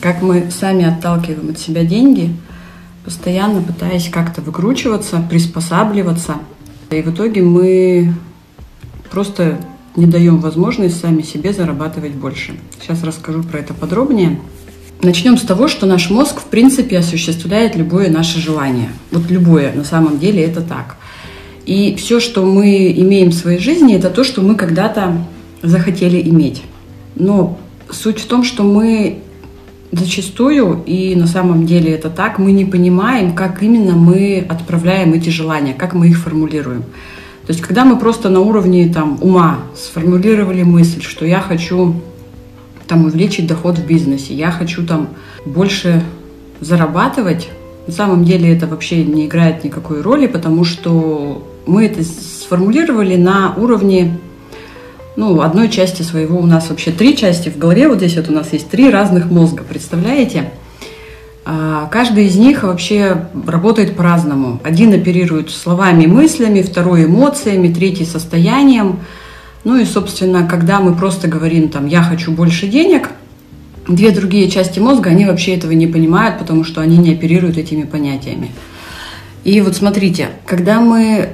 как мы сами отталкиваем от себя деньги, постоянно пытаясь как-то выкручиваться, приспосабливаться. И в итоге мы просто не даем возможность сами себе зарабатывать больше. Сейчас расскажу про это подробнее. Начнем с того, что наш мозг в принципе осуществляет любое наше желание. Вот любое, на самом деле это так. И все, что мы имеем в своей жизни, это то, что мы когда-то захотели иметь. Но суть в том, что мы зачастую, и на самом деле это так, мы не понимаем, как именно мы отправляем эти желания, как мы их формулируем. То есть, когда мы просто на уровне там, ума сформулировали мысль, что я хочу там увеличить доход в бизнесе, я хочу там больше зарабатывать, на самом деле это вообще не играет никакой роли, потому что мы это сформулировали на уровне ну, одной части своего, у нас вообще три части в голове, вот здесь вот у нас есть три разных мозга, представляете? А, каждый из них вообще работает по-разному. Один оперирует словами, мыслями, второй эмоциями, третий состоянием – ну и, собственно, когда мы просто говорим там «я хочу больше денег», две другие части мозга, они вообще этого не понимают, потому что они не оперируют этими понятиями. И вот смотрите, когда мы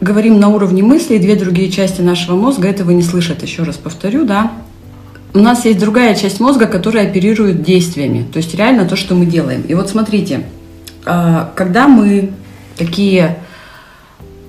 говорим на уровне мысли, две другие части нашего мозга этого не слышат. Еще раз повторю, да. У нас есть другая часть мозга, которая оперирует действиями, то есть реально то, что мы делаем. И вот смотрите, а, когда мы такие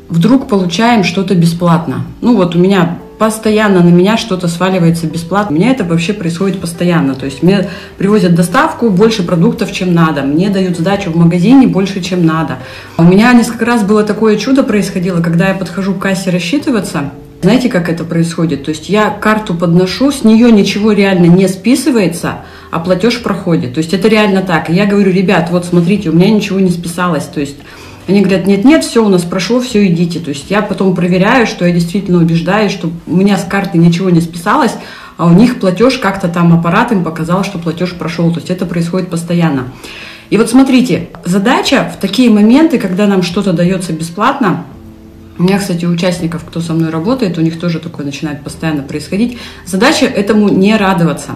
вдруг получаем что-то бесплатно. Ну вот у меня постоянно на меня что-то сваливается бесплатно. У меня это вообще происходит постоянно. То есть мне привозят доставку больше продуктов, чем надо. Мне дают сдачу в магазине больше, чем надо. У меня несколько раз было такое чудо происходило, когда я подхожу к кассе рассчитываться. Знаете, как это происходит? То есть я карту подношу, с нее ничего реально не списывается, а платеж проходит. То есть это реально так. И я говорю, ребят, вот смотрите, у меня ничего не списалось. То есть они говорят, нет-нет, все у нас прошло, все, идите. То есть я потом проверяю, что я действительно убеждаюсь, что у меня с карты ничего не списалось, а у них платеж как-то там аппарат им показал, что платеж прошел. То есть это происходит постоянно. И вот смотрите, задача в такие моменты, когда нам что-то дается бесплатно, у меня, кстати, у участников, кто со мной работает, у них тоже такое начинает постоянно происходить. Задача этому не радоваться.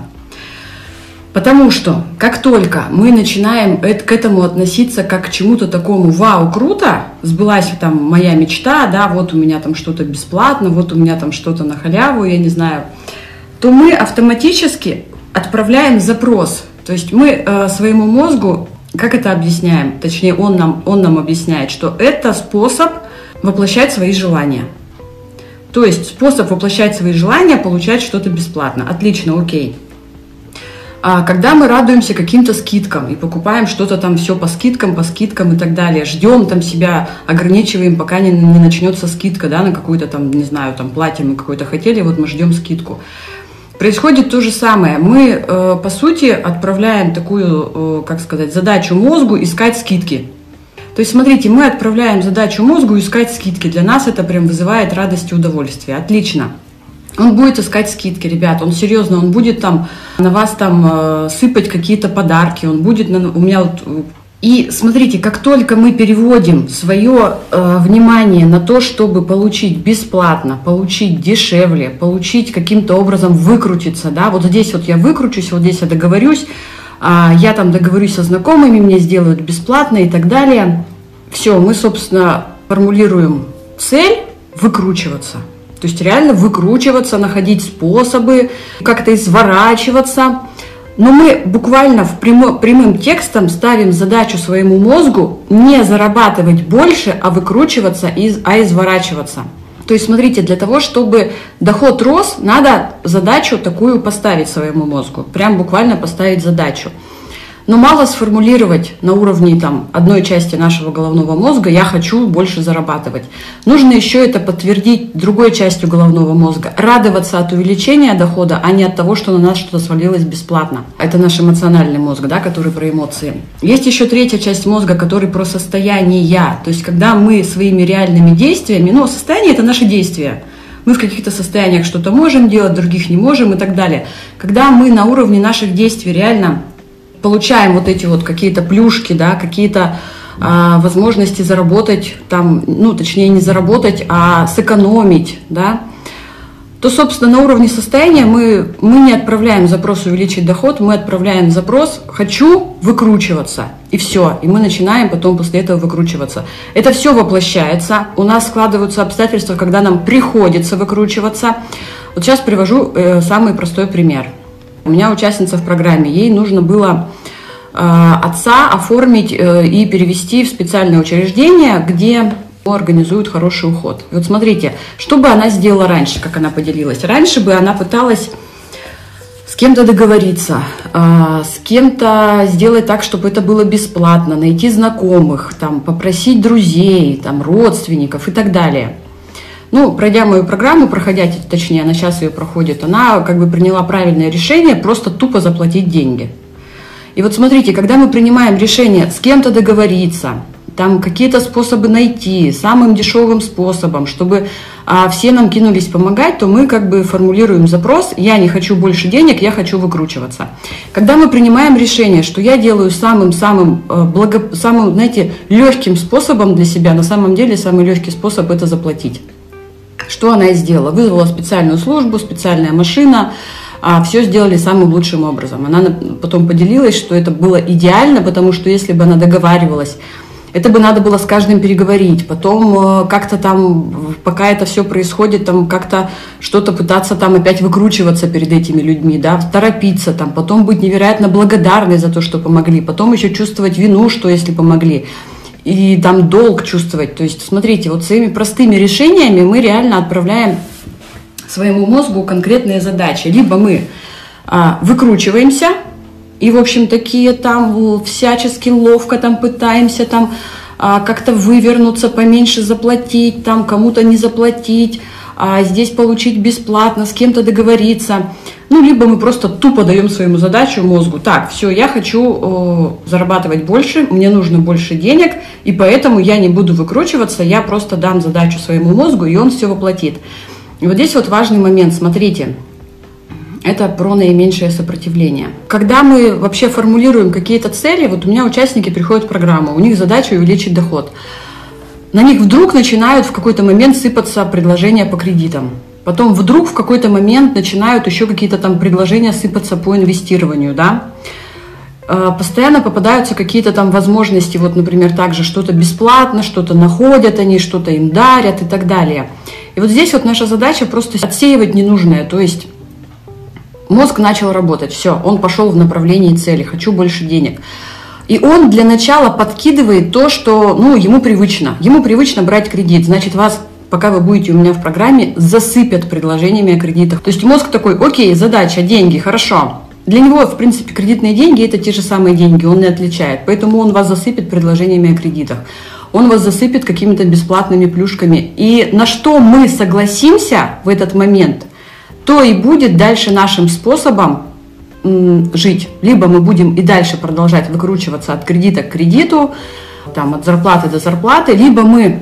Потому что как только мы начинаем к этому относиться как к чему-то такому, вау, круто, сбылась там моя мечта, да, вот у меня там что-то бесплатно, вот у меня там что-то на халяву, я не знаю, то мы автоматически отправляем запрос. То есть мы э, своему мозгу, как это объясняем, точнее он нам, он нам объясняет, что это способ воплощать свои желания. То есть способ воплощать свои желания, получать что-то бесплатно. Отлично, окей. А когда мы радуемся каким-то скидкам и покупаем что-то там все по скидкам, по скидкам и так далее, ждем там себя, ограничиваем, пока не, не начнется скидка, да, на какую-то там, не знаю, там платье мы какое-то хотели, вот мы ждем скидку. Происходит то же самое. Мы, э, по сути, отправляем такую, э, как сказать, задачу мозгу искать скидки. То есть, смотрите, мы отправляем задачу мозгу искать скидки. Для нас это прям вызывает радость и удовольствие. Отлично. Он будет искать скидки, ребят, он серьезно, он будет там на вас там э, сыпать какие-то подарки, он будет на, у меня вот и смотрите, как только мы переводим свое э, внимание на то, чтобы получить бесплатно, получить дешевле, получить каким-то образом выкрутиться, да, вот здесь вот я выкручусь, вот здесь я договорюсь, э, я там договорюсь со знакомыми, мне сделают бесплатно и так далее. Все, мы, собственно, формулируем цель выкручиваться. То есть реально выкручиваться, находить способы, как-то изворачиваться. Но мы буквально в прямо, прямым текстом ставим задачу своему мозгу не зарабатывать больше, а выкручиваться, из, а изворачиваться. То есть, смотрите, для того, чтобы доход рос, надо задачу такую поставить своему мозгу. Прям буквально поставить задачу. Но мало сформулировать на уровне там, одной части нашего головного мозга «я хочу больше зарабатывать». Нужно еще это подтвердить другой частью головного мозга. Радоваться от увеличения дохода, а не от того, что на нас что-то свалилось бесплатно. Это наш эмоциональный мозг, да, который про эмоции. Есть еще третья часть мозга, который про состояние. То есть когда мы своими реальными действиями, ну, состояние – это наши действия, мы в каких-то состояниях что-то можем делать, других не можем и так далее. Когда мы на уровне наших действий реально получаем вот эти вот какие-то плюшки, да, какие-то а, возможности заработать там, ну, точнее, не заработать, а сэкономить, да, то, собственно, на уровне состояния мы, мы не отправляем запрос увеличить доход, мы отправляем запрос «хочу выкручиваться». И все. И мы начинаем потом после этого выкручиваться. Это все воплощается. У нас складываются обстоятельства, когда нам приходится выкручиваться. Вот сейчас привожу э, самый простой пример. У меня участница в программе, ей нужно было э, отца оформить э, и перевести в специальное учреждение, где организуют хороший уход. И вот смотрите, что бы она сделала раньше, как она поделилась. Раньше бы она пыталась с кем-то договориться, а, с кем-то сделать так, чтобы это было бесплатно, найти знакомых, там, попросить друзей, там, родственников и так далее. Ну, пройдя мою программу, проходя, точнее, она сейчас ее проходит, она как бы приняла правильное решение просто тупо заплатить деньги. И вот смотрите, когда мы принимаем решение с кем-то договориться, там какие-то способы найти, самым дешевым способом, чтобы а, все нам кинулись помогать, то мы как бы формулируем запрос «я не хочу больше денег, я хочу выкручиваться». Когда мы принимаем решение, что я делаю самым-самым, э, благо, самым, знаете, легким способом для себя, на самом деле самый легкий способ – это заплатить. Что она и сделала? Вызвала специальную службу, специальная машина, а все сделали самым лучшим образом. Она потом поделилась, что это было идеально, потому что если бы она договаривалась это бы надо было с каждым переговорить, потом э, как-то там, пока это все происходит, там как-то что-то пытаться там опять выкручиваться перед этими людьми, да, торопиться там, потом быть невероятно благодарной за то, что помогли, потом еще чувствовать вину, что если помогли, и там долг чувствовать. То есть, смотрите, вот своими простыми решениями мы реально отправляем своему мозгу конкретные задачи. Либо мы а, выкручиваемся, и, в общем, такие там всячески ловко там пытаемся там а, как-то вывернуться, поменьше заплатить, там кому-то не заплатить, а здесь получить бесплатно, с кем-то договориться. Ну, либо мы просто тупо даем своему задачу мозгу. Так, все, я хочу э, зарабатывать больше, мне нужно больше денег, и поэтому я не буду выкручиваться, я просто дам задачу своему мозгу, и он все воплотит. И вот здесь вот важный момент, смотрите, это про наименьшее сопротивление. Когда мы вообще формулируем какие-то цели, вот у меня участники приходят в программу, у них задача увеличить доход. На них вдруг начинают в какой-то момент сыпаться предложения по кредитам. Потом вдруг в какой-то момент начинают еще какие-то там предложения сыпаться по инвестированию, да. Э, постоянно попадаются какие-то там возможности, вот, например, также что-то бесплатно, что-то находят они, что-то им дарят и так далее. И вот здесь вот наша задача просто отсеивать ненужное, то есть Мозг начал работать, все, он пошел в направлении цели, хочу больше денег. И он для начала подкидывает то, что ну, ему привычно. Ему привычно брать кредит. Значит, вас, пока вы будете у меня в программе, засыпят предложениями о кредитах. То есть мозг такой, окей, задача, деньги, хорошо. Для него, в принципе, кредитные деньги – это те же самые деньги, он не отличает. Поэтому он вас засыпет предложениями о кредитах. Он вас засыпет какими-то бесплатными плюшками. И на что мы согласимся в этот момент – то и будет дальше нашим способом жить. Либо мы будем и дальше продолжать выкручиваться от кредита к кредиту, там, от зарплаты до зарплаты, либо мы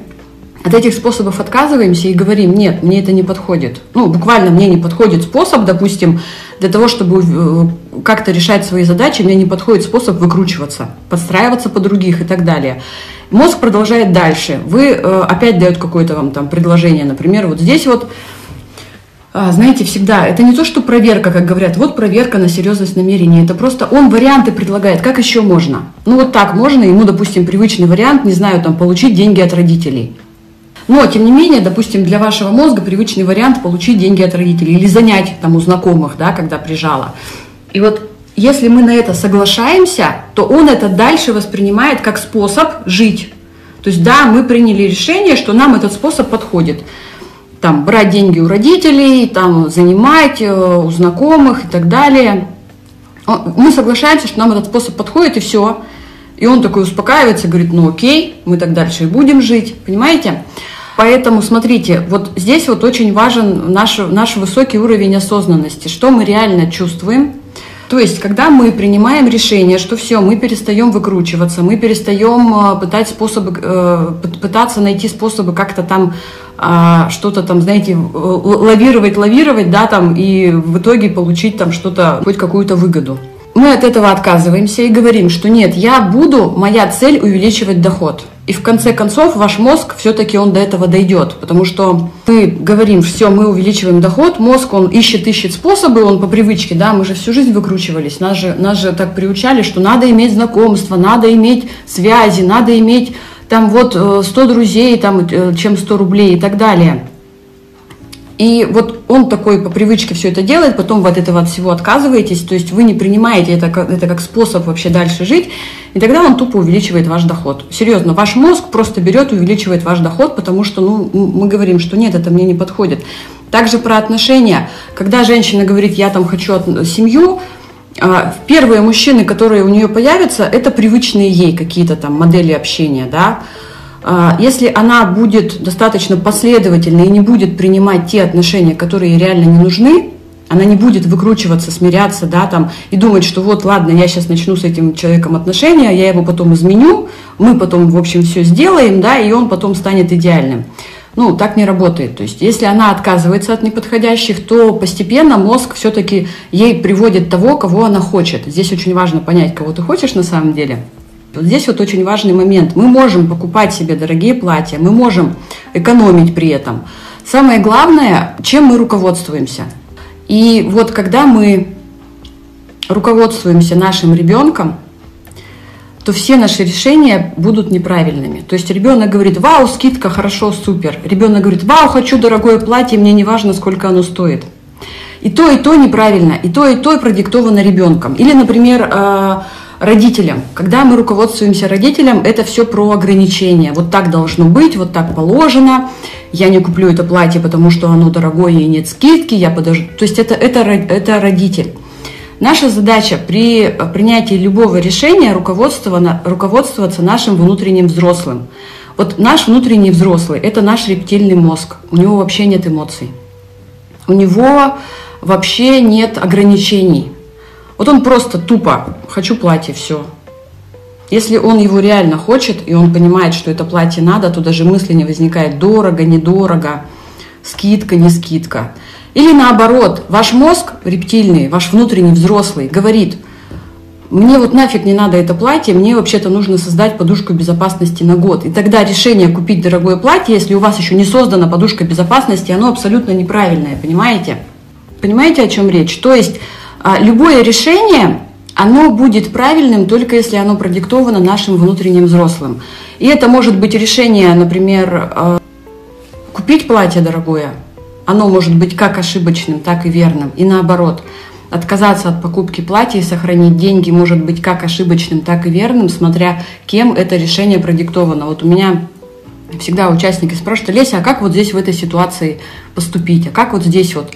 от этих способов отказываемся и говорим, нет, мне это не подходит. Ну, буквально мне не подходит способ, допустим, для того, чтобы э, как-то решать свои задачи, мне не подходит способ выкручиваться, подстраиваться по других и так далее. Мозг продолжает дальше. Вы э, опять дает какое-то вам там предложение, например, вот здесь вот знаете, всегда, это не то, что проверка, как говорят, вот проверка на серьезность намерений, это просто он варианты предлагает, как еще можно. Ну вот так можно, ему, допустим, привычный вариант, не знаю, там, получить деньги от родителей. Но, тем не менее, допустим, для вашего мозга привычный вариант получить деньги от родителей или занять там у знакомых, да, когда прижала. И вот если мы на это соглашаемся, то он это дальше воспринимает как способ жить. То есть, да, мы приняли решение, что нам этот способ подходит там, брать деньги у родителей, там, занимать э, у знакомых и так далее. Мы соглашаемся, что нам этот способ подходит, и все. И он такой успокаивается, говорит, ну окей, мы так дальше и будем жить, понимаете? Поэтому, смотрите, вот здесь вот очень важен наш, наш высокий уровень осознанности, что мы реально чувствуем. То есть, когда мы принимаем решение, что все, мы перестаем выкручиваться, мы перестаем э, пытать способы, э, пытаться найти способы как-то там а, что-то там, знаете, лавировать, лавировать, да, там, и в итоге получить там что-то, хоть какую-то выгоду. Мы от этого отказываемся и говорим, что нет, я буду, моя цель увеличивать доход. И в конце концов ваш мозг все-таки он до этого дойдет, потому что мы говорим, все, мы увеличиваем доход, мозг он ищет, ищет способы, он по привычке, да, мы же всю жизнь выкручивались, нас же, нас же так приучали, что надо иметь знакомства, надо иметь связи, надо иметь там вот 100 э, друзей, там, э, чем 100 рублей и так далее. И вот он такой по привычке все это делает, потом вы от этого от всего отказываетесь, то есть вы не принимаете это, это как способ вообще дальше жить, и тогда он тупо увеличивает ваш доход. Серьезно, ваш мозг просто берет и увеличивает ваш доход, потому что ну, мы говорим, что нет, это мне не подходит. Также про отношения. Когда женщина говорит, я там хочу семью, первые мужчины, которые у нее появятся, это привычные ей какие-то там модели общения, да, а, если она будет достаточно последовательной и не будет принимать те отношения, которые ей реально не нужны, она не будет выкручиваться, смиряться, да, там, и думать, что вот, ладно, я сейчас начну с этим человеком отношения, я его потом изменю, мы потом, в общем, все сделаем, да, и он потом станет идеальным. Ну, так не работает. То есть, если она отказывается от неподходящих, то постепенно мозг все-таки ей приводит того, кого она хочет. Здесь очень важно понять, кого ты хочешь на самом деле – вот здесь вот очень важный момент. Мы можем покупать себе дорогие платья, мы можем экономить при этом. Самое главное, чем мы руководствуемся. И вот когда мы руководствуемся нашим ребенком, то все наши решения будут неправильными. То есть ребенок говорит, вау, скидка, хорошо, супер. Ребенок говорит, вау, хочу дорогое платье, мне не важно, сколько оно стоит. И то, и то неправильно, и то, и то продиктовано ребенком. Или, например, э, родителям. Когда мы руководствуемся родителям, это все про ограничения. Вот так должно быть, вот так положено. Я не куплю это платье, потому что оно дорогое и нет скидки. Я подожду. То есть это, это, это родитель. Наша задача при принятии любого решения руководствоваться нашим внутренним взрослым. Вот наш внутренний взрослый – это наш рептильный мозг. У него вообще нет эмоций. У него вообще нет ограничений. Вот он просто тупо «хочу платье, все». Если он его реально хочет, и он понимает, что это платье надо, то даже мысли не возникает дорого, недорого, скидка, не скидка. Или наоборот, ваш мозг рептильный, ваш внутренний взрослый говорит, мне вот нафиг не надо это платье, мне вообще-то нужно создать подушку безопасности на год. И тогда решение купить дорогое платье, если у вас еще не создана подушка безопасности, оно абсолютно неправильное, понимаете? Понимаете, о чем речь? То есть а, любое решение, оно будет правильным только если оно продиктовано нашим внутренним взрослым. И это может быть решение, например, а, купить платье дорогое. Оно может быть как ошибочным, так и верным. И наоборот, отказаться от покупки платья и сохранить деньги может быть как ошибочным, так и верным, смотря кем это решение продиктовано. Вот у меня всегда участники спрашивают, Леся, а как вот здесь в этой ситуации поступить, а как вот здесь вот?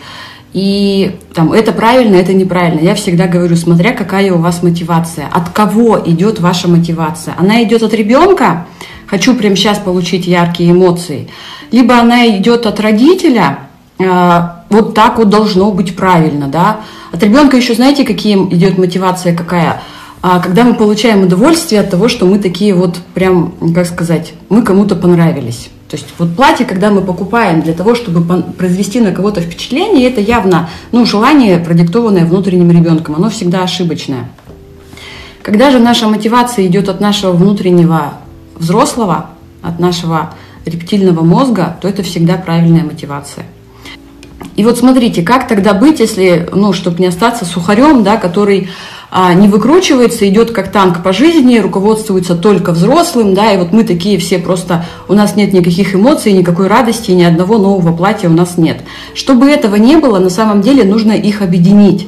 И там, это правильно, это неправильно. Я всегда говорю, смотря какая у вас мотивация, от кого идет ваша мотивация. Она идет от ребенка, хочу прямо сейчас получить яркие эмоции, либо она идет от родителя, вот так вот должно быть правильно, да. От ребенка еще знаете, какие идет мотивация какая? А когда мы получаем удовольствие от того, что мы такие вот прям, как сказать, мы кому-то понравились. То есть вот платье, когда мы покупаем для того, чтобы произвести на кого-то впечатление, это явно ну, желание, продиктованное внутренним ребенком, оно всегда ошибочное. Когда же наша мотивация идет от нашего внутреннего взрослого, от нашего рептильного мозга, то это всегда правильная мотивация. И вот смотрите, как тогда быть, если, ну, чтобы не остаться сухарем, да, который а, не выкручивается, идет как танк по жизни, руководствуется только взрослым, да, и вот мы такие все просто, у нас нет никаких эмоций, никакой радости, ни одного нового платья у нас нет. Чтобы этого не было, на самом деле нужно их объединить.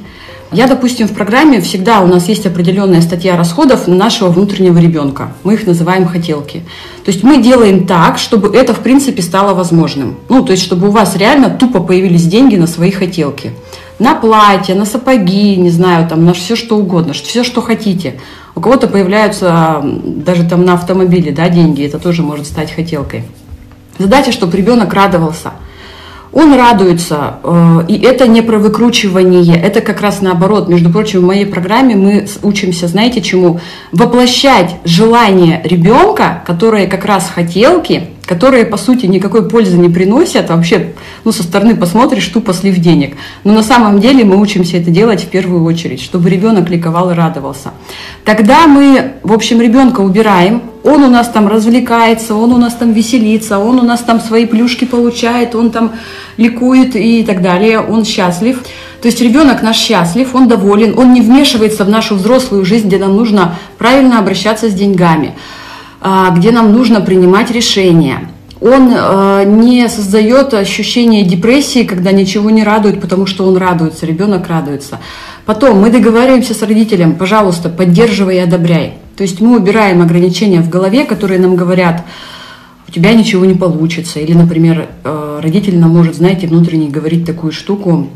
Я, допустим, в программе всегда у нас есть определенная статья расходов на нашего внутреннего ребенка. Мы их называем хотелки. То есть мы делаем так, чтобы это, в принципе, стало возможным. Ну, то есть, чтобы у вас реально тупо появились деньги на свои хотелки на платье, на сапоги, не знаю, там, на все что угодно, все, что хотите. У кого-то появляются даже там на автомобиле да, деньги, это тоже может стать хотелкой. Задача, чтобы ребенок радовался. Он радуется, э, и это не про выкручивание, это как раз наоборот. Между прочим, в моей программе мы учимся, знаете чему? Воплощать желание ребенка, которые как раз хотелки, которые, по сути, никакой пользы не приносят. Вообще, ну, со стороны посмотришь, тупо слив денег. Но на самом деле мы учимся это делать в первую очередь, чтобы ребенок ликовал и радовался. Тогда мы, в общем, ребенка убираем, он у нас там развлекается, он у нас там веселится, он у нас там свои плюшки получает, он там ликует и так далее, он счастлив. То есть ребенок наш счастлив, он доволен, он не вмешивается в нашу взрослую жизнь, где нам нужно правильно обращаться с деньгами, где нам нужно принимать решения. Он э, не создает ощущение депрессии, когда ничего не радует, потому что он радуется, ребенок радуется. Потом мы договариваемся с родителем, пожалуйста, поддерживай и одобряй. То есть мы убираем ограничения в голове, которые нам говорят, у тебя ничего не получится. Или, например, э, родитель нам может, знаете, внутренне говорить такую штуку,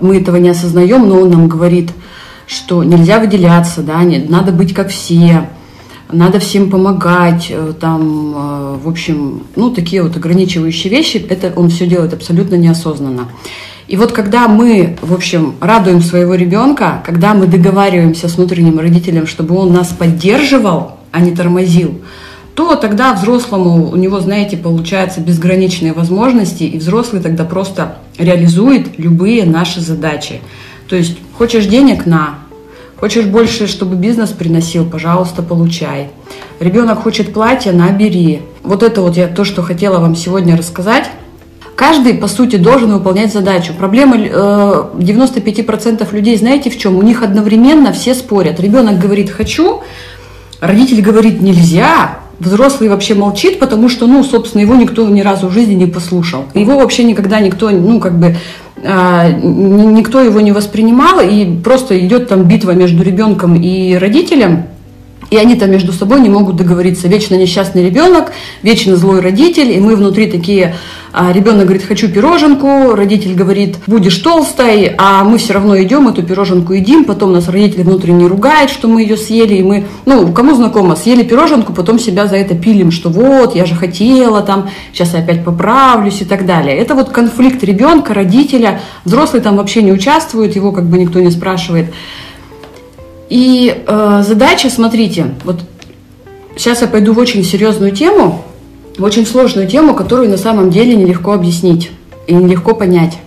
мы этого не осознаем, но он нам говорит, что нельзя выделяться, да, нет, надо быть как все, надо всем помогать, э, там, э, в общем, ну, такие вот ограничивающие вещи, это он все делает абсолютно неосознанно. И вот когда мы, в общем, радуем своего ребенка, когда мы договариваемся с внутренним родителем, чтобы он нас поддерживал, а не тормозил, то тогда взрослому у него, знаете, получаются безграничные возможности, и взрослый тогда просто реализует любые наши задачи. То есть хочешь денег на, хочешь больше, чтобы бизнес приносил, пожалуйста, получай. Ребенок хочет платье, набери. Вот это вот я то, что хотела вам сегодня рассказать. Каждый, по сути, должен выполнять задачу. Проблема э, 95% людей, знаете в чем? У них одновременно все спорят. Ребенок говорит «хочу», родитель говорит «нельзя», взрослый вообще молчит, потому что, ну, собственно, его никто ни разу в жизни не послушал. Его вообще никогда никто, ну, как бы, э, никто его не воспринимал, и просто идет там битва между ребенком и родителем, и они там между собой не могут договориться. Вечно несчастный ребенок, вечно злой родитель, и мы внутри такие а ребенок говорит, хочу пироженку, родитель говорит, будешь толстой, а мы все равно идем эту пироженку едим, потом нас родители внутренне ругают, что мы ее съели, и мы, ну, кому знакомо, съели пироженку, потом себя за это пилим, что вот, я же хотела там, сейчас я опять поправлюсь и так далее. Это вот конфликт ребенка, родителя, взрослый там вообще не участвует, его как бы никто не спрашивает. И э, задача, смотрите, вот сейчас я пойду в очень серьезную тему, в очень сложную тему, которую на самом деле нелегко объяснить и нелегко понять.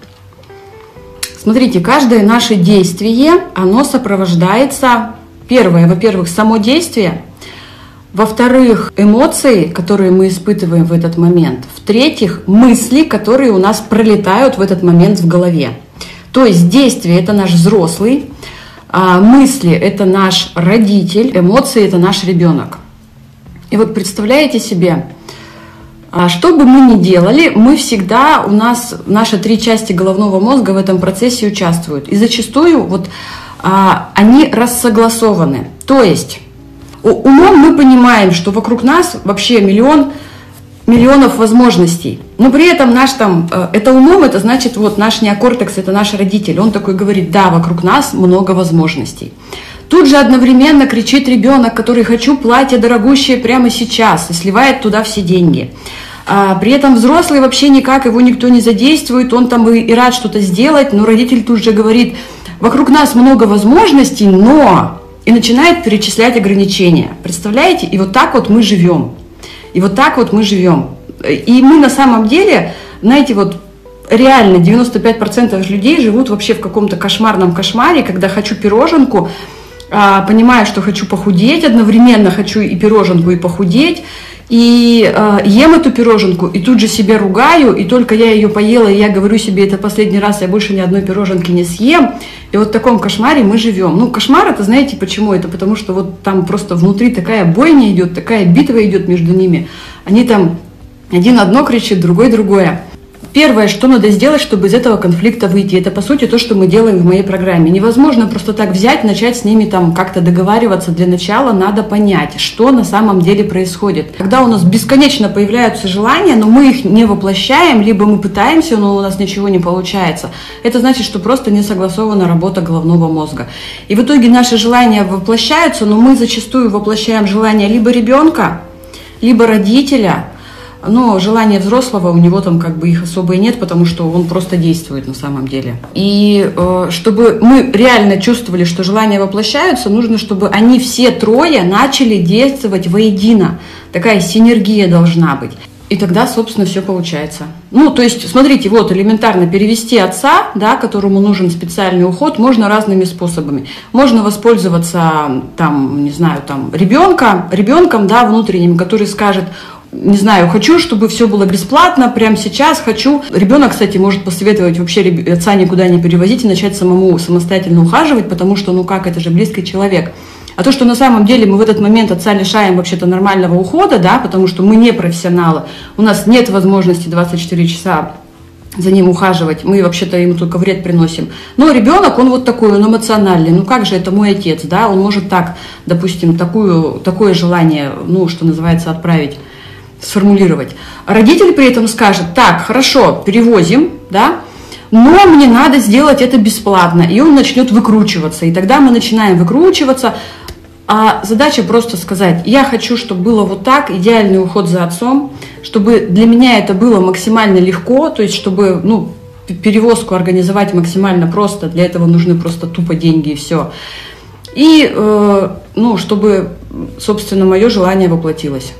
Смотрите, каждое наше действие, оно сопровождается, первое, во-первых, само действие, во-вторых, эмоции, которые мы испытываем в этот момент, в-третьих, мысли, которые у нас пролетают в этот момент в голове. То есть действие – это наш взрослый, а мысли – это наш родитель, эмоции – это наш ребенок. И вот представляете себе, а что бы мы ни делали, мы всегда, у нас наши три части головного мозга в этом процессе участвуют. И зачастую вот а, они рассогласованы. То есть умом мы понимаем, что вокруг нас вообще миллион миллионов возможностей. Но при этом наш там, э, это умом, это значит, вот наш неокортекс, это наш родитель. Он такой говорит, да, вокруг нас много возможностей. Тут же одновременно кричит ребенок, который «хочу платье дорогущее прямо сейчас» и сливает туда все деньги. А при этом взрослый вообще никак, его никто не задействует, он там и, и рад что-то сделать, но родитель тут же говорит «вокруг нас много возможностей, но…» и начинает перечислять ограничения. Представляете? И вот так вот мы живем. И вот так вот мы живем. И мы на самом деле, знаете, вот реально 95% людей живут вообще в каком-то кошмарном кошмаре, когда хочу пироженку, а, понимаю, что хочу похудеть, одновременно хочу и пироженку, и похудеть, и э, ем эту пироженку, и тут же себя ругаю, и только я ее поела, и я говорю себе, это последний раз, я больше ни одной пироженки не съем. И вот в таком кошмаре мы живем. Ну, кошмар это, знаете, почему? Это потому что вот там просто внутри такая бойня идет, такая битва идет между ними. Они там один одно кричит, другой другое. Первое, что надо сделать, чтобы из этого конфликта выйти, это по сути то, что мы делаем в моей программе. Невозможно просто так взять, начать с ними там как-то договариваться. Для начала надо понять, что на самом деле происходит. Когда у нас бесконечно появляются желания, но мы их не воплощаем, либо мы пытаемся, но у нас ничего не получается, это значит, что просто не согласована работа головного мозга. И в итоге наши желания воплощаются, но мы зачастую воплощаем желания либо ребенка, либо родителя, но желания взрослого у него там как бы их особо и нет, потому что он просто действует на самом деле. И э, чтобы мы реально чувствовали, что желания воплощаются, нужно, чтобы они все трое начали действовать воедино. Такая синергия должна быть. И тогда, собственно, все получается. Ну, то есть, смотрите, вот элементарно перевести отца, да, которому нужен специальный уход, можно разными способами. Можно воспользоваться, там, не знаю, там, ребенка, ребенком, да, внутренним, который скажет, не знаю, хочу, чтобы все было бесплатно, прямо сейчас хочу. Ребенок, кстати, может посоветовать вообще отца никуда не перевозить и начать самому самостоятельно ухаживать, потому что, ну как, это же близкий человек. А то, что на самом деле мы в этот момент отца лишаем вообще-то нормального ухода, да, потому что мы не профессионалы, у нас нет возможности 24 часа за ним ухаживать, мы вообще-то ему только вред приносим. Но ребенок, он вот такой, он эмоциональный, ну как же это мой отец, да, он может так, допустим, такую, такое желание, ну, что называется, отправить сформулировать. Родитель при этом скажет, так, хорошо, перевозим, да, но мне надо сделать это бесплатно, и он начнет выкручиваться, и тогда мы начинаем выкручиваться, а задача просто сказать, я хочу, чтобы было вот так, идеальный уход за отцом, чтобы для меня это было максимально легко, то есть чтобы, ну, перевозку организовать максимально просто, для этого нужны просто тупо деньги и все. И, э, ну, чтобы, собственно, мое желание воплотилось.